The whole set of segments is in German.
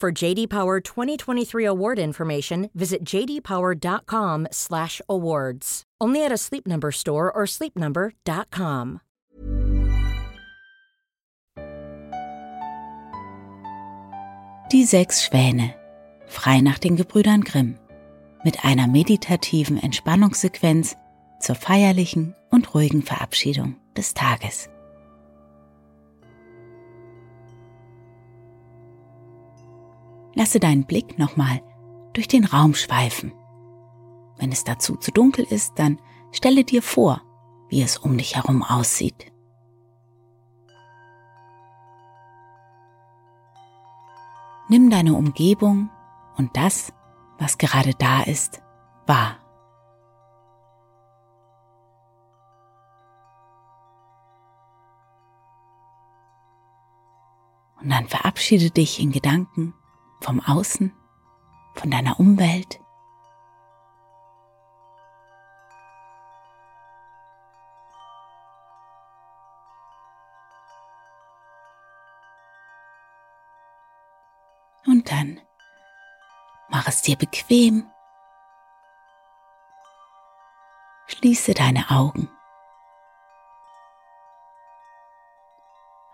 For JD Power 2023 award information, visit jdpower.com/awards. Only at a Sleep Number store or sleepnumber.com. Die sechs Schwäne, frei nach den Gebrüdern Grimm, mit einer meditativen Entspannungssequenz zur feierlichen und ruhigen Verabschiedung des Tages. Lasse deinen Blick nochmal durch den Raum schweifen. Wenn es dazu zu dunkel ist, dann stelle dir vor, wie es um dich herum aussieht. Nimm deine Umgebung und das, was gerade da ist, wahr. Und dann verabschiede dich in Gedanken vom Außen, von deiner Umwelt. Und dann mach es dir bequem. Schließe deine Augen.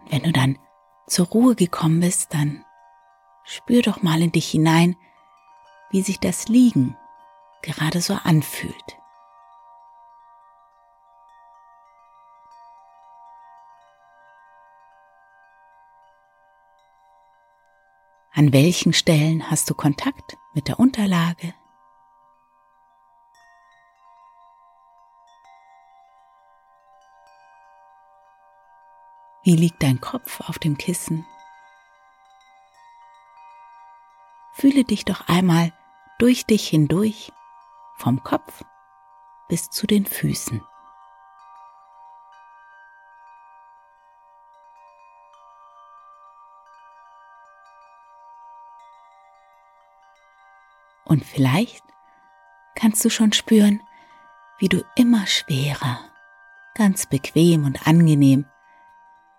Und wenn du dann zur Ruhe gekommen bist, dann spür doch mal in dich hinein, wie sich das Liegen gerade so anfühlt. An welchen Stellen hast du Kontakt mit der Unterlage? Wie liegt dein Kopf auf dem Kissen? Fühle dich doch einmal durch dich hindurch, vom Kopf bis zu den Füßen. Und vielleicht kannst du schon spüren, wie du immer schwerer, ganz bequem und angenehm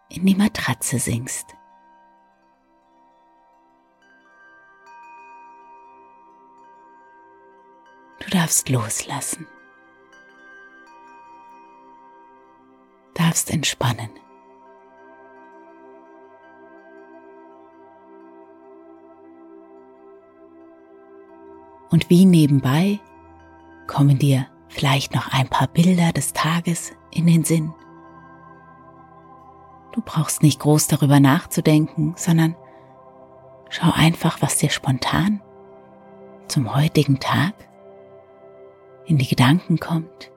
in die Matratze sinkst. Du darfst loslassen, darfst entspannen. Und wie nebenbei kommen dir vielleicht noch ein paar Bilder des Tages in den Sinn. Du brauchst nicht groß darüber nachzudenken, sondern schau einfach, was dir spontan zum heutigen Tag in die Gedanken kommt.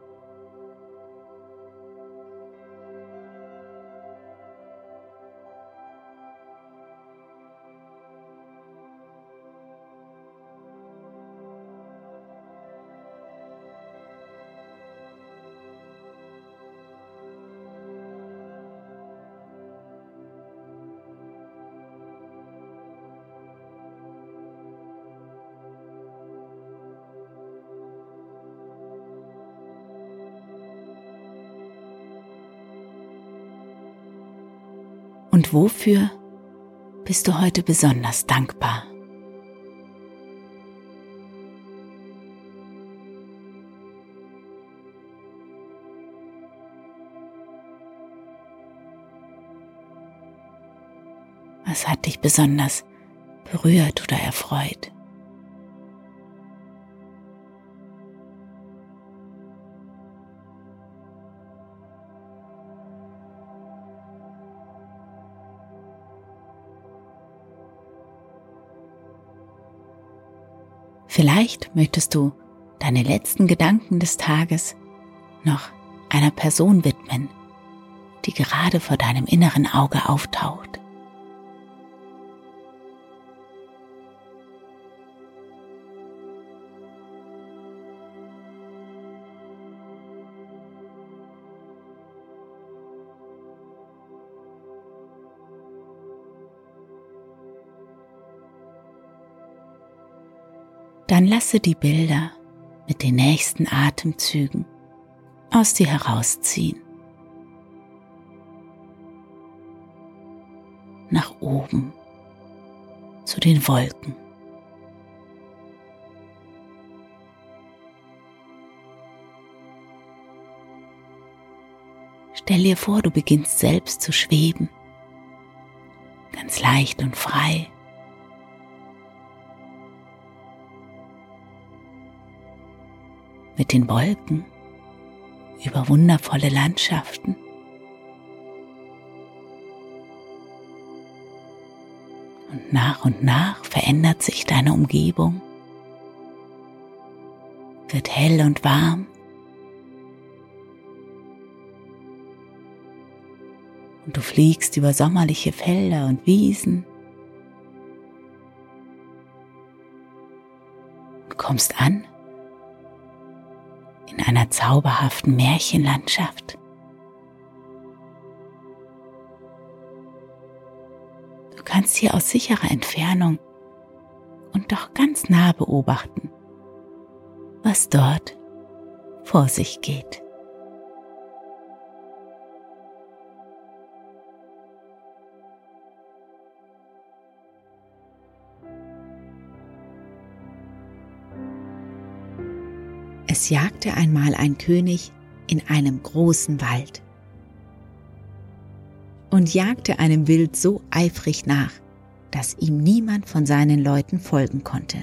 Und wofür bist du heute besonders dankbar? Was hat dich besonders berührt oder erfreut. Vielleicht möchtest du deine letzten Gedanken des Tages noch einer Person widmen, die gerade vor deinem inneren Auge auftaucht. Dann lasse die Bilder mit den nächsten Atemzügen aus dir herausziehen. Nach oben zu den Wolken. Stell dir vor, du beginnst selbst zu schweben, ganz leicht und frei. Mit den Wolken über wundervolle Landschaften. Und nach und nach verändert sich deine Umgebung, wird hell und warm. Und du fliegst über sommerliche Felder und Wiesen. und kommst an in einer zauberhaften Märchenlandschaft. Du kannst hier aus sicherer Entfernung und doch ganz nah beobachten, was dort vor sich geht. Es jagte einmal ein König in einem großen Wald und jagte einem Wild so eifrig nach, dass ihm niemand von seinen Leuten folgen konnte.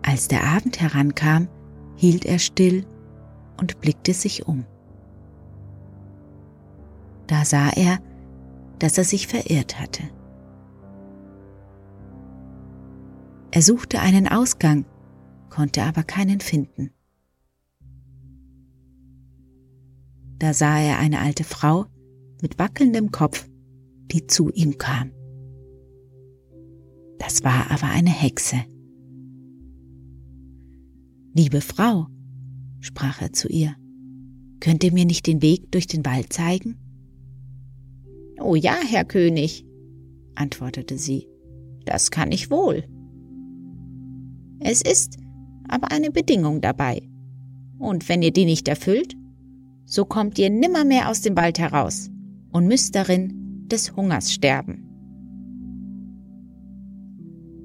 Als der Abend herankam, hielt er still und blickte sich um. Da sah er, dass er sich verirrt hatte. Er suchte einen Ausgang, konnte aber keinen finden. Da sah er eine alte Frau mit wackelndem Kopf, die zu ihm kam. Das war aber eine Hexe. Liebe Frau, sprach er zu ihr, könnt ihr mir nicht den Weg durch den Wald zeigen? Oh ja, Herr König, antwortete sie, das kann ich wohl. Es ist aber eine Bedingung dabei. Und wenn ihr die nicht erfüllt, so kommt ihr nimmermehr aus dem Wald heraus und müsst darin des Hungers sterben.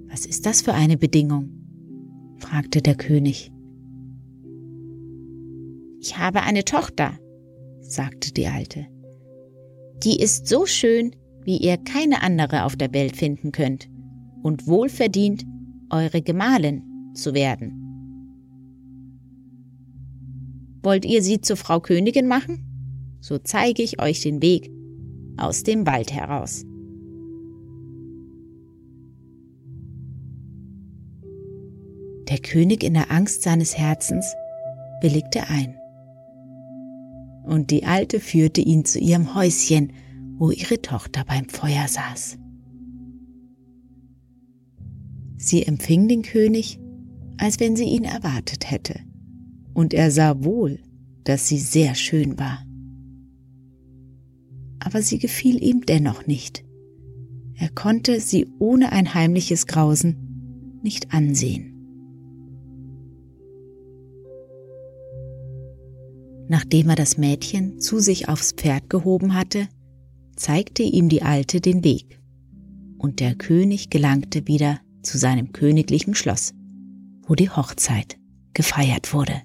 Was ist das für eine Bedingung? fragte der König. Ich habe eine Tochter, sagte die Alte. Die ist so schön, wie ihr keine andere auf der Welt finden könnt und wohlverdient, eure Gemahlin zu werden. Wollt ihr sie zur Frau Königin machen? So zeige ich euch den Weg aus dem Wald heraus. Der König in der Angst seines Herzens willigte ein. Und die Alte führte ihn zu ihrem Häuschen, wo ihre Tochter beim Feuer saß. Sie empfing den König, als wenn sie ihn erwartet hätte und er sah wohl, dass sie sehr schön war. Aber sie gefiel ihm dennoch nicht. Er konnte sie ohne ein heimliches Grausen nicht ansehen. Nachdem er das Mädchen zu sich aufs Pferd gehoben hatte, zeigte ihm die Alte den Weg, und der König gelangte wieder zu seinem königlichen Schloss, wo die Hochzeit gefeiert wurde.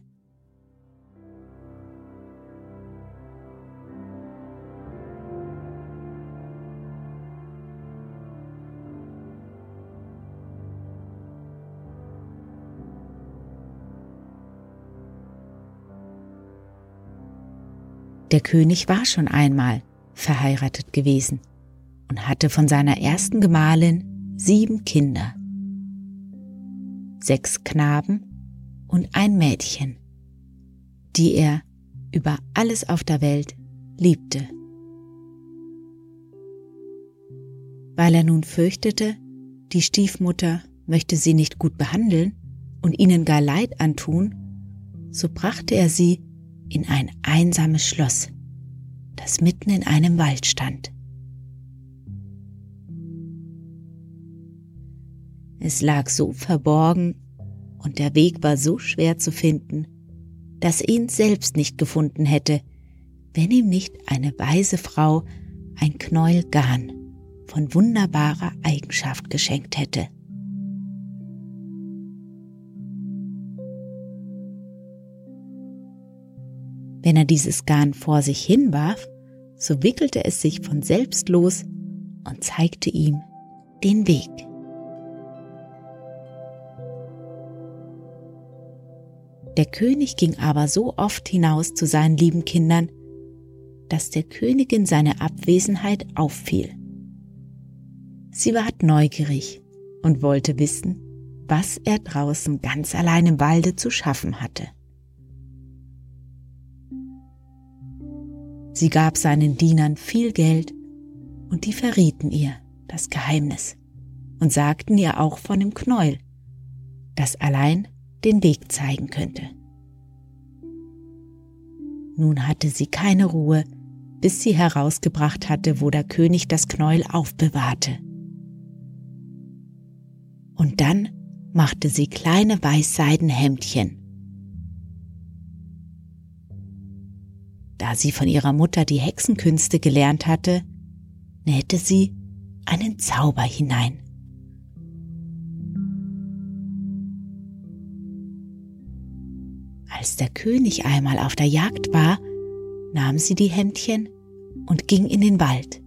Der König war schon einmal verheiratet gewesen und hatte von seiner ersten Gemahlin sieben Kinder. Sechs Knaben und ein Mädchen, die er über alles auf der Welt liebte. Weil er nun fürchtete, die Stiefmutter möchte sie nicht gut behandeln und ihnen gar Leid antun, so brachte er sie in ein einsames Schloss, das mitten in einem Wald stand. Es lag so verborgen und der Weg war so schwer zu finden, dass ihn selbst nicht gefunden hätte, wenn ihm nicht eine weise Frau ein Knäuel Garn von wunderbarer Eigenschaft geschenkt hätte. Wenn er dieses Garn vor sich hinwarf, so wickelte es sich von selbst los und zeigte ihm den Weg. Der König ging aber so oft hinaus zu seinen lieben Kindern, dass der Königin seine Abwesenheit auffiel. Sie ward neugierig und wollte wissen, was er draußen ganz allein im Walde zu schaffen hatte. Sie gab seinen Dienern viel Geld und die verrieten ihr das Geheimnis und sagten ihr auch von dem Knäuel, das allein den Weg zeigen könnte. Nun hatte sie keine Ruhe, bis sie herausgebracht hatte, wo der König das Knäuel aufbewahrte. Und dann machte sie kleine Weißseidenhemdchen Da sie von ihrer Mutter die Hexenkünste gelernt hatte, nähte sie einen Zauber hinein. Als der König einmal auf der Jagd war, nahm sie die Hemdchen und ging in den Wald.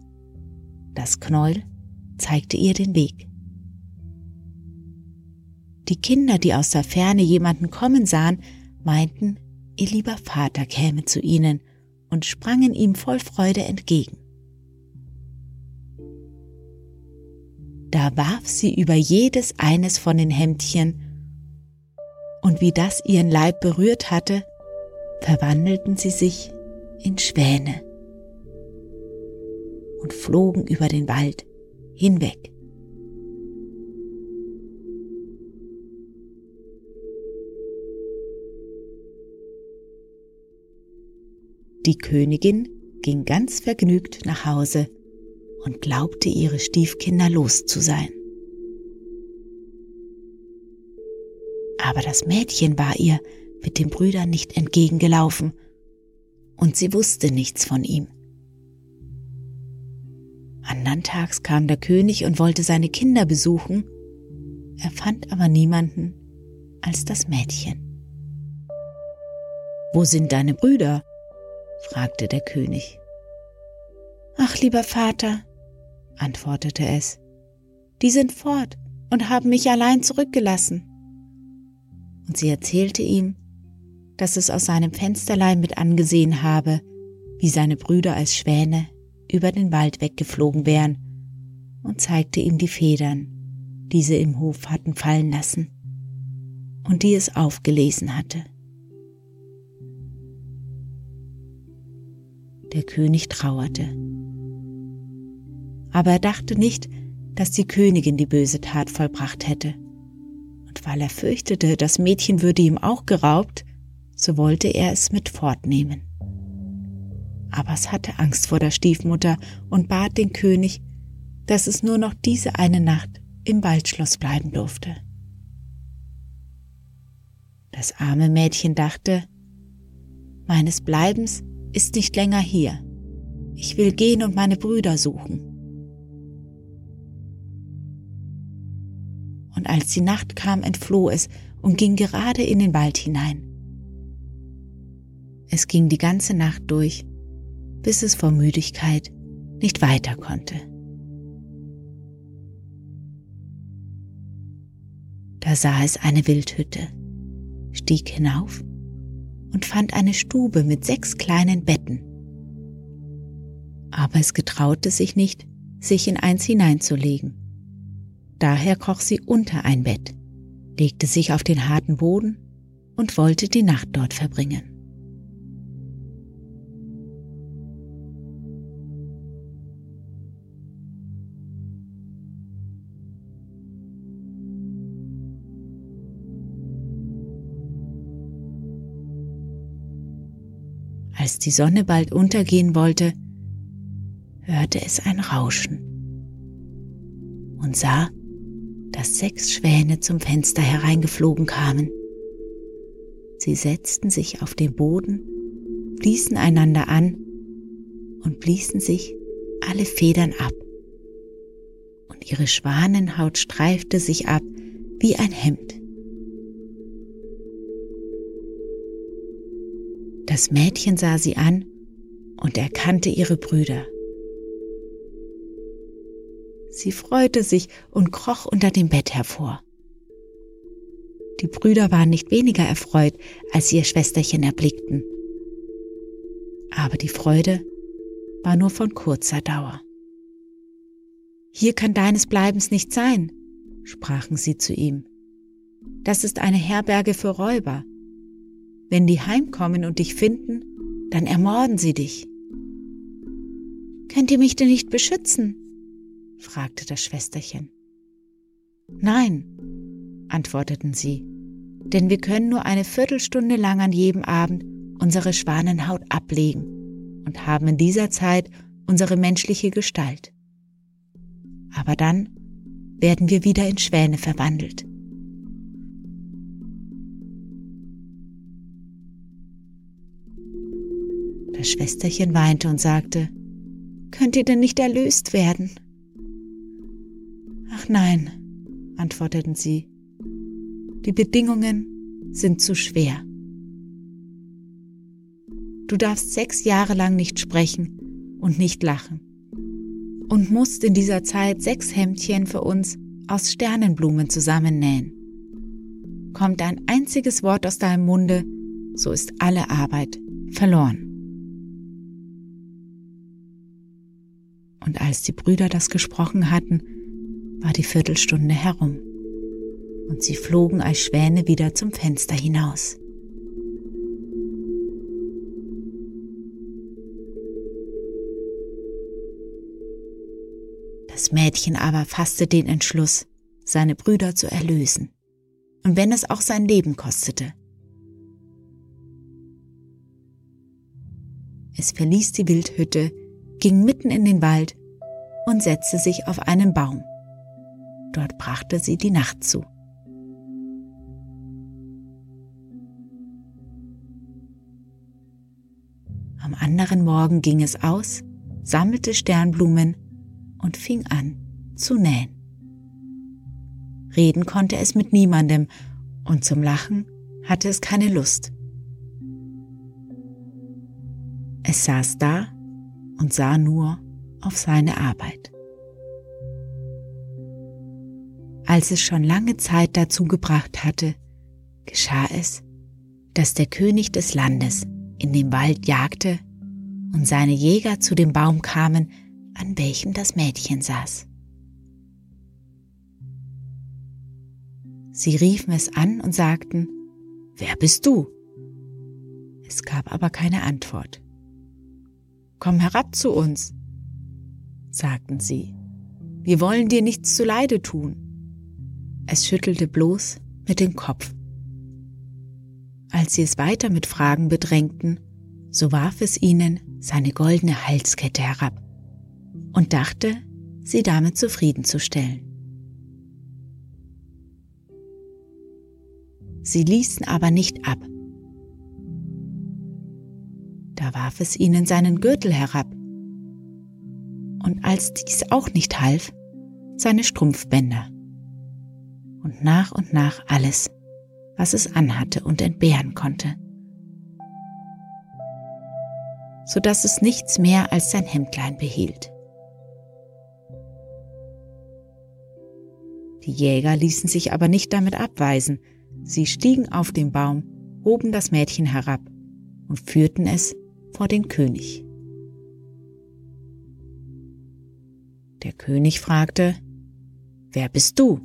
Das Knäuel zeigte ihr den Weg. Die Kinder, die aus der Ferne jemanden kommen sahen, meinten, ihr lieber Vater käme zu ihnen und sprangen ihm voll Freude entgegen. Da warf sie über jedes eines von den Hemdchen, und wie das ihren Leib berührt hatte, verwandelten sie sich in Schwäne und flogen über den Wald hinweg. Die Königin ging ganz vergnügt nach Hause und glaubte ihre Stiefkinder los zu sein. Aber das Mädchen war ihr mit den Brüdern nicht entgegengelaufen und sie wusste nichts von ihm. Andern Tags kam der König und wollte seine Kinder besuchen, er fand aber niemanden als das Mädchen. Wo sind deine Brüder? Fragte der König. Ach, lieber Vater, antwortete es, die sind fort und haben mich allein zurückgelassen. Und sie erzählte ihm, dass es aus seinem Fensterlein mit angesehen habe, wie seine Brüder als Schwäne über den Wald weggeflogen wären, und zeigte ihm die Federn, die sie im Hof hatten fallen lassen und die es aufgelesen hatte. Der König trauerte. Aber er dachte nicht, dass die Königin die böse Tat vollbracht hätte. Und weil er fürchtete, das Mädchen würde ihm auch geraubt, so wollte er es mit fortnehmen. Aber es hatte Angst vor der Stiefmutter und bat den König, dass es nur noch diese eine Nacht im Waldschloss bleiben durfte. Das arme Mädchen dachte, meines Bleibens ist nicht länger hier. Ich will gehen und meine Brüder suchen. Und als die Nacht kam, entfloh es und ging gerade in den Wald hinein. Es ging die ganze Nacht durch, bis es vor Müdigkeit nicht weiter konnte. Da sah es eine Wildhütte, stieg hinauf und fand eine Stube mit sechs kleinen Betten Aber es getraute sich nicht, sich in eins hineinzulegen. Daher kroch sie unter ein Bett, legte sich auf den harten Boden und wollte die Nacht dort verbringen. Als die Sonne bald untergehen wollte, hörte es ein Rauschen und sah, dass sechs Schwäne zum Fenster hereingeflogen kamen. Sie setzten sich auf den Boden, bliesen einander an und bliesen sich alle Federn ab. Und ihre Schwanenhaut streifte sich ab wie ein Hemd. Das Mädchen sah sie an und erkannte ihre Brüder. Sie freute sich und kroch unter dem Bett hervor. Die Brüder waren nicht weniger erfreut, als sie ihr Schwesterchen erblickten. Aber die Freude war nur von kurzer Dauer. Hier kann deines Bleibens nicht sein, sprachen sie zu ihm. Das ist eine Herberge für Räuber. Wenn die heimkommen und dich finden, dann ermorden sie dich. Könnt ihr mich denn nicht beschützen? fragte das Schwesterchen. Nein, antworteten sie, denn wir können nur eine Viertelstunde lang an jedem Abend unsere Schwanenhaut ablegen und haben in dieser Zeit unsere menschliche Gestalt. Aber dann werden wir wieder in Schwäne verwandelt. Das Schwesterchen weinte und sagte, Könnt ihr denn nicht erlöst werden? Ach nein, antworteten sie, die Bedingungen sind zu schwer. Du darfst sechs Jahre lang nicht sprechen und nicht lachen und musst in dieser Zeit sechs Hemdchen für uns aus Sternenblumen zusammennähen. Kommt ein einziges Wort aus deinem Munde, so ist alle Arbeit verloren. Und als die Brüder das gesprochen hatten, war die Viertelstunde herum und sie flogen als Schwäne wieder zum Fenster hinaus. Das Mädchen aber fasste den Entschluss, seine Brüder zu erlösen, und wenn es auch sein Leben kostete. Es verließ die Wildhütte, ging mitten in den Wald und setzte sich auf einen Baum. Dort brachte sie die Nacht zu. Am anderen Morgen ging es aus, sammelte Sternblumen und fing an zu nähen. Reden konnte es mit niemandem und zum Lachen hatte es keine Lust. Es saß da und sah nur auf seine Arbeit. Als es schon lange Zeit dazu gebracht hatte, geschah es, dass der König des Landes in dem Wald jagte und seine Jäger zu dem Baum kamen, an welchem das Mädchen saß. Sie riefen es an und sagten, Wer bist du? Es gab aber keine Antwort. Komm herab zu uns, sagten sie. Wir wollen dir nichts zuleide tun. Es schüttelte bloß mit dem Kopf. Als sie es weiter mit Fragen bedrängten, so warf es ihnen seine goldene Halskette herab und dachte, sie damit zufriedenzustellen. Sie ließen aber nicht ab. Da warf es ihnen seinen Gürtel herab. Und als dies auch nicht half, seine Strumpfbänder und nach und nach alles, was es anhatte und entbehren konnte, so dass es nichts mehr als sein Hemdlein behielt. Die Jäger ließen sich aber nicht damit abweisen, sie stiegen auf den Baum, hoben das Mädchen herab und führten es vor den König. Der König fragte, Wer bist du?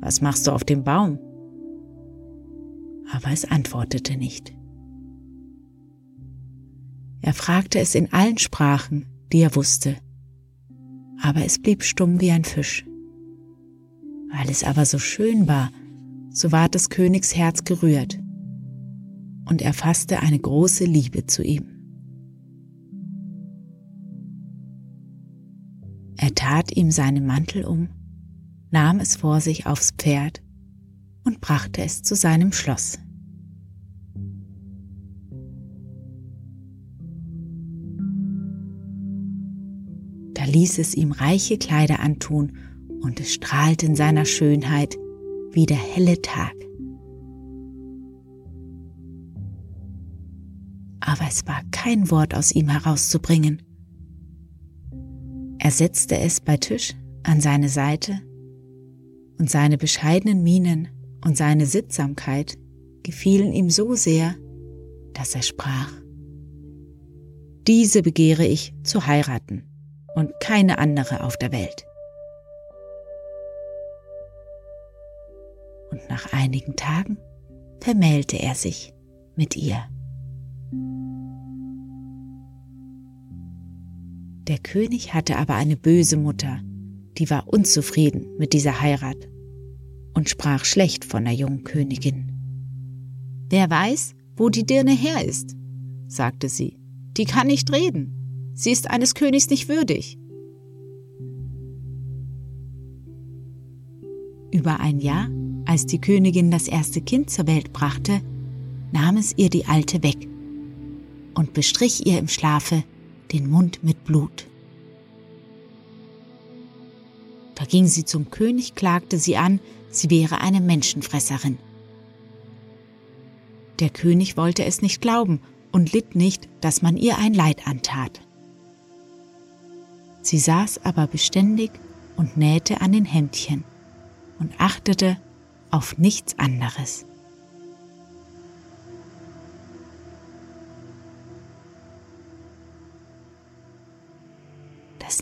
Was machst du auf dem Baum? Aber es antwortete nicht. Er fragte es in allen Sprachen, die er wusste, aber es blieb stumm wie ein Fisch. Weil es aber so schön war, so ward des Königs Herz gerührt, und er fasste eine große Liebe zu ihm. Tat ihm seinen Mantel um, nahm es vor sich aufs Pferd und brachte es zu seinem Schloss. Da ließ es ihm reiche Kleider antun und es strahlte in seiner Schönheit wie der helle Tag. Aber es war kein Wort aus ihm herauszubringen. Er setzte es bei Tisch an seine Seite und seine bescheidenen Mienen und seine Sittsamkeit gefielen ihm so sehr, dass er sprach, diese begehre ich zu heiraten und keine andere auf der Welt. Und nach einigen Tagen vermählte er sich mit ihr. Der König hatte aber eine böse Mutter, die war unzufrieden mit dieser Heirat und sprach schlecht von der jungen Königin. Wer weiß, wo die Dirne her ist, sagte sie. Die kann nicht reden. Sie ist eines Königs nicht würdig. Über ein Jahr, als die Königin das erste Kind zur Welt brachte, nahm es ihr die Alte weg und bestrich ihr im Schlafe den Mund mit Blut. Da ging sie zum König, klagte sie an, sie wäre eine Menschenfresserin. Der König wollte es nicht glauben und litt nicht, dass man ihr ein Leid antat. Sie saß aber beständig und nähte an den Hemdchen und achtete auf nichts anderes.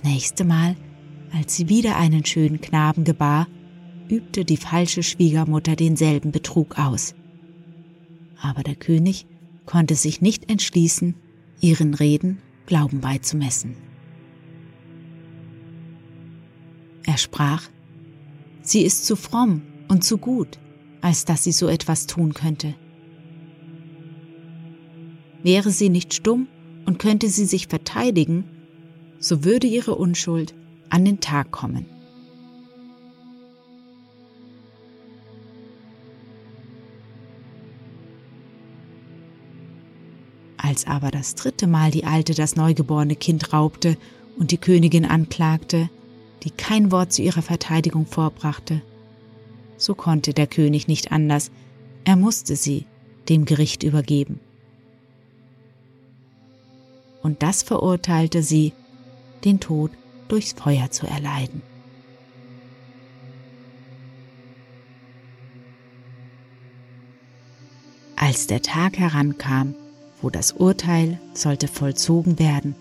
Nächste Mal als sie wieder einen schönen Knaben gebar, übte die falsche Schwiegermutter denselben Betrug aus. Aber der König konnte sich nicht entschließen, ihren Reden Glauben beizumessen. Er sprach, sie ist zu fromm und zu gut, als dass sie so etwas tun könnte. Wäre sie nicht stumm und könnte sie sich verteidigen, so würde ihre Unschuld an den Tag kommen. Als aber das dritte Mal die Alte das neugeborene Kind raubte und die Königin anklagte, die kein Wort zu ihrer Verteidigung vorbrachte, so konnte der König nicht anders, er musste sie dem Gericht übergeben. Und das verurteilte sie, den Tod durchs Feuer zu erleiden. Als der Tag herankam, wo das Urteil sollte vollzogen werden,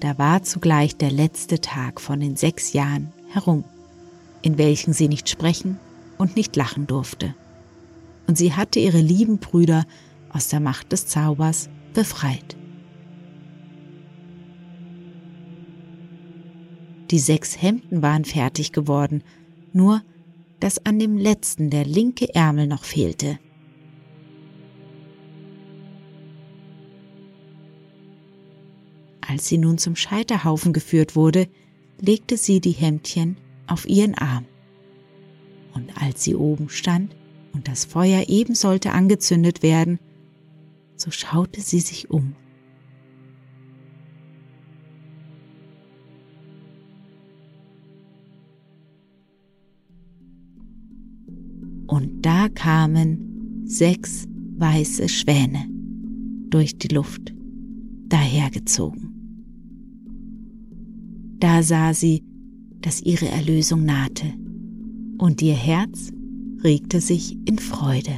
da war zugleich der letzte Tag von den sechs Jahren herum, in welchen sie nicht sprechen und nicht lachen durfte. Und sie hatte ihre lieben Brüder aus der Macht des Zaubers befreit. Die sechs Hemden waren fertig geworden, nur dass an dem letzten der linke Ärmel noch fehlte. Als sie nun zum Scheiterhaufen geführt wurde, legte sie die Hemdchen auf ihren Arm. Und als sie oben stand und das Feuer eben sollte angezündet werden, so schaute sie sich um und da kamen sechs weiße Schwäne durch die Luft dahergezogen. Da sah sie, dass ihre Erlösung nahte, und ihr Herz regte sich in Freude.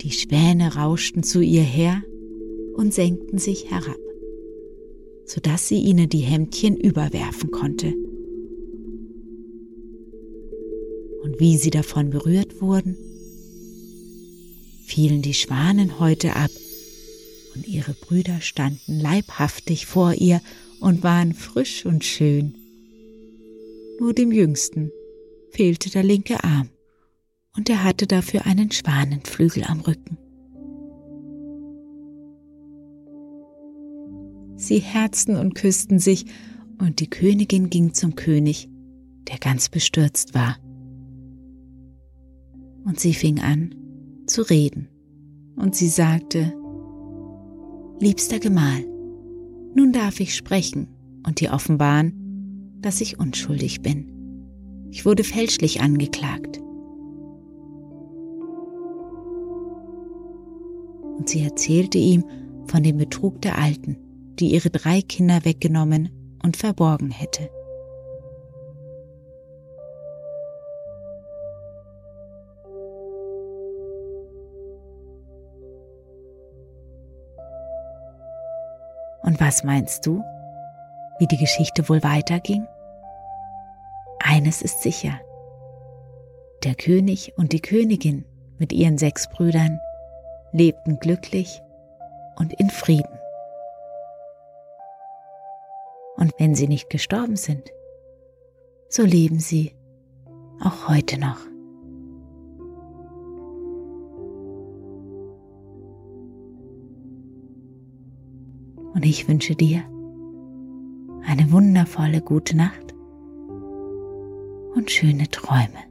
Die Schwäne rauschten zu ihr her und senkten sich herab, sodass sie ihnen die Hemdchen überwerfen konnte. Und wie sie davon berührt wurden, fielen die Schwanenhäute ab und ihre Brüder standen leibhaftig vor ihr und waren frisch und schön. Nur dem Jüngsten fehlte der linke Arm und er hatte dafür einen Schwanenflügel am Rücken. Sie herzten und küssten sich, und die Königin ging zum König, der ganz bestürzt war. Und sie fing an zu reden, und sie sagte, Liebster Gemahl, nun darf ich sprechen und dir offenbaren, dass ich unschuldig bin. Ich wurde fälschlich angeklagt. Und sie erzählte ihm von dem Betrug der Alten, die ihre drei Kinder weggenommen und verborgen hätte. Und was meinst du, wie die Geschichte wohl weiterging? Eines ist sicher. Der König und die Königin mit ihren sechs Brüdern lebten glücklich und in Frieden. Und wenn sie nicht gestorben sind, so leben sie auch heute noch. Und ich wünsche dir eine wundervolle gute Nacht und schöne Träume.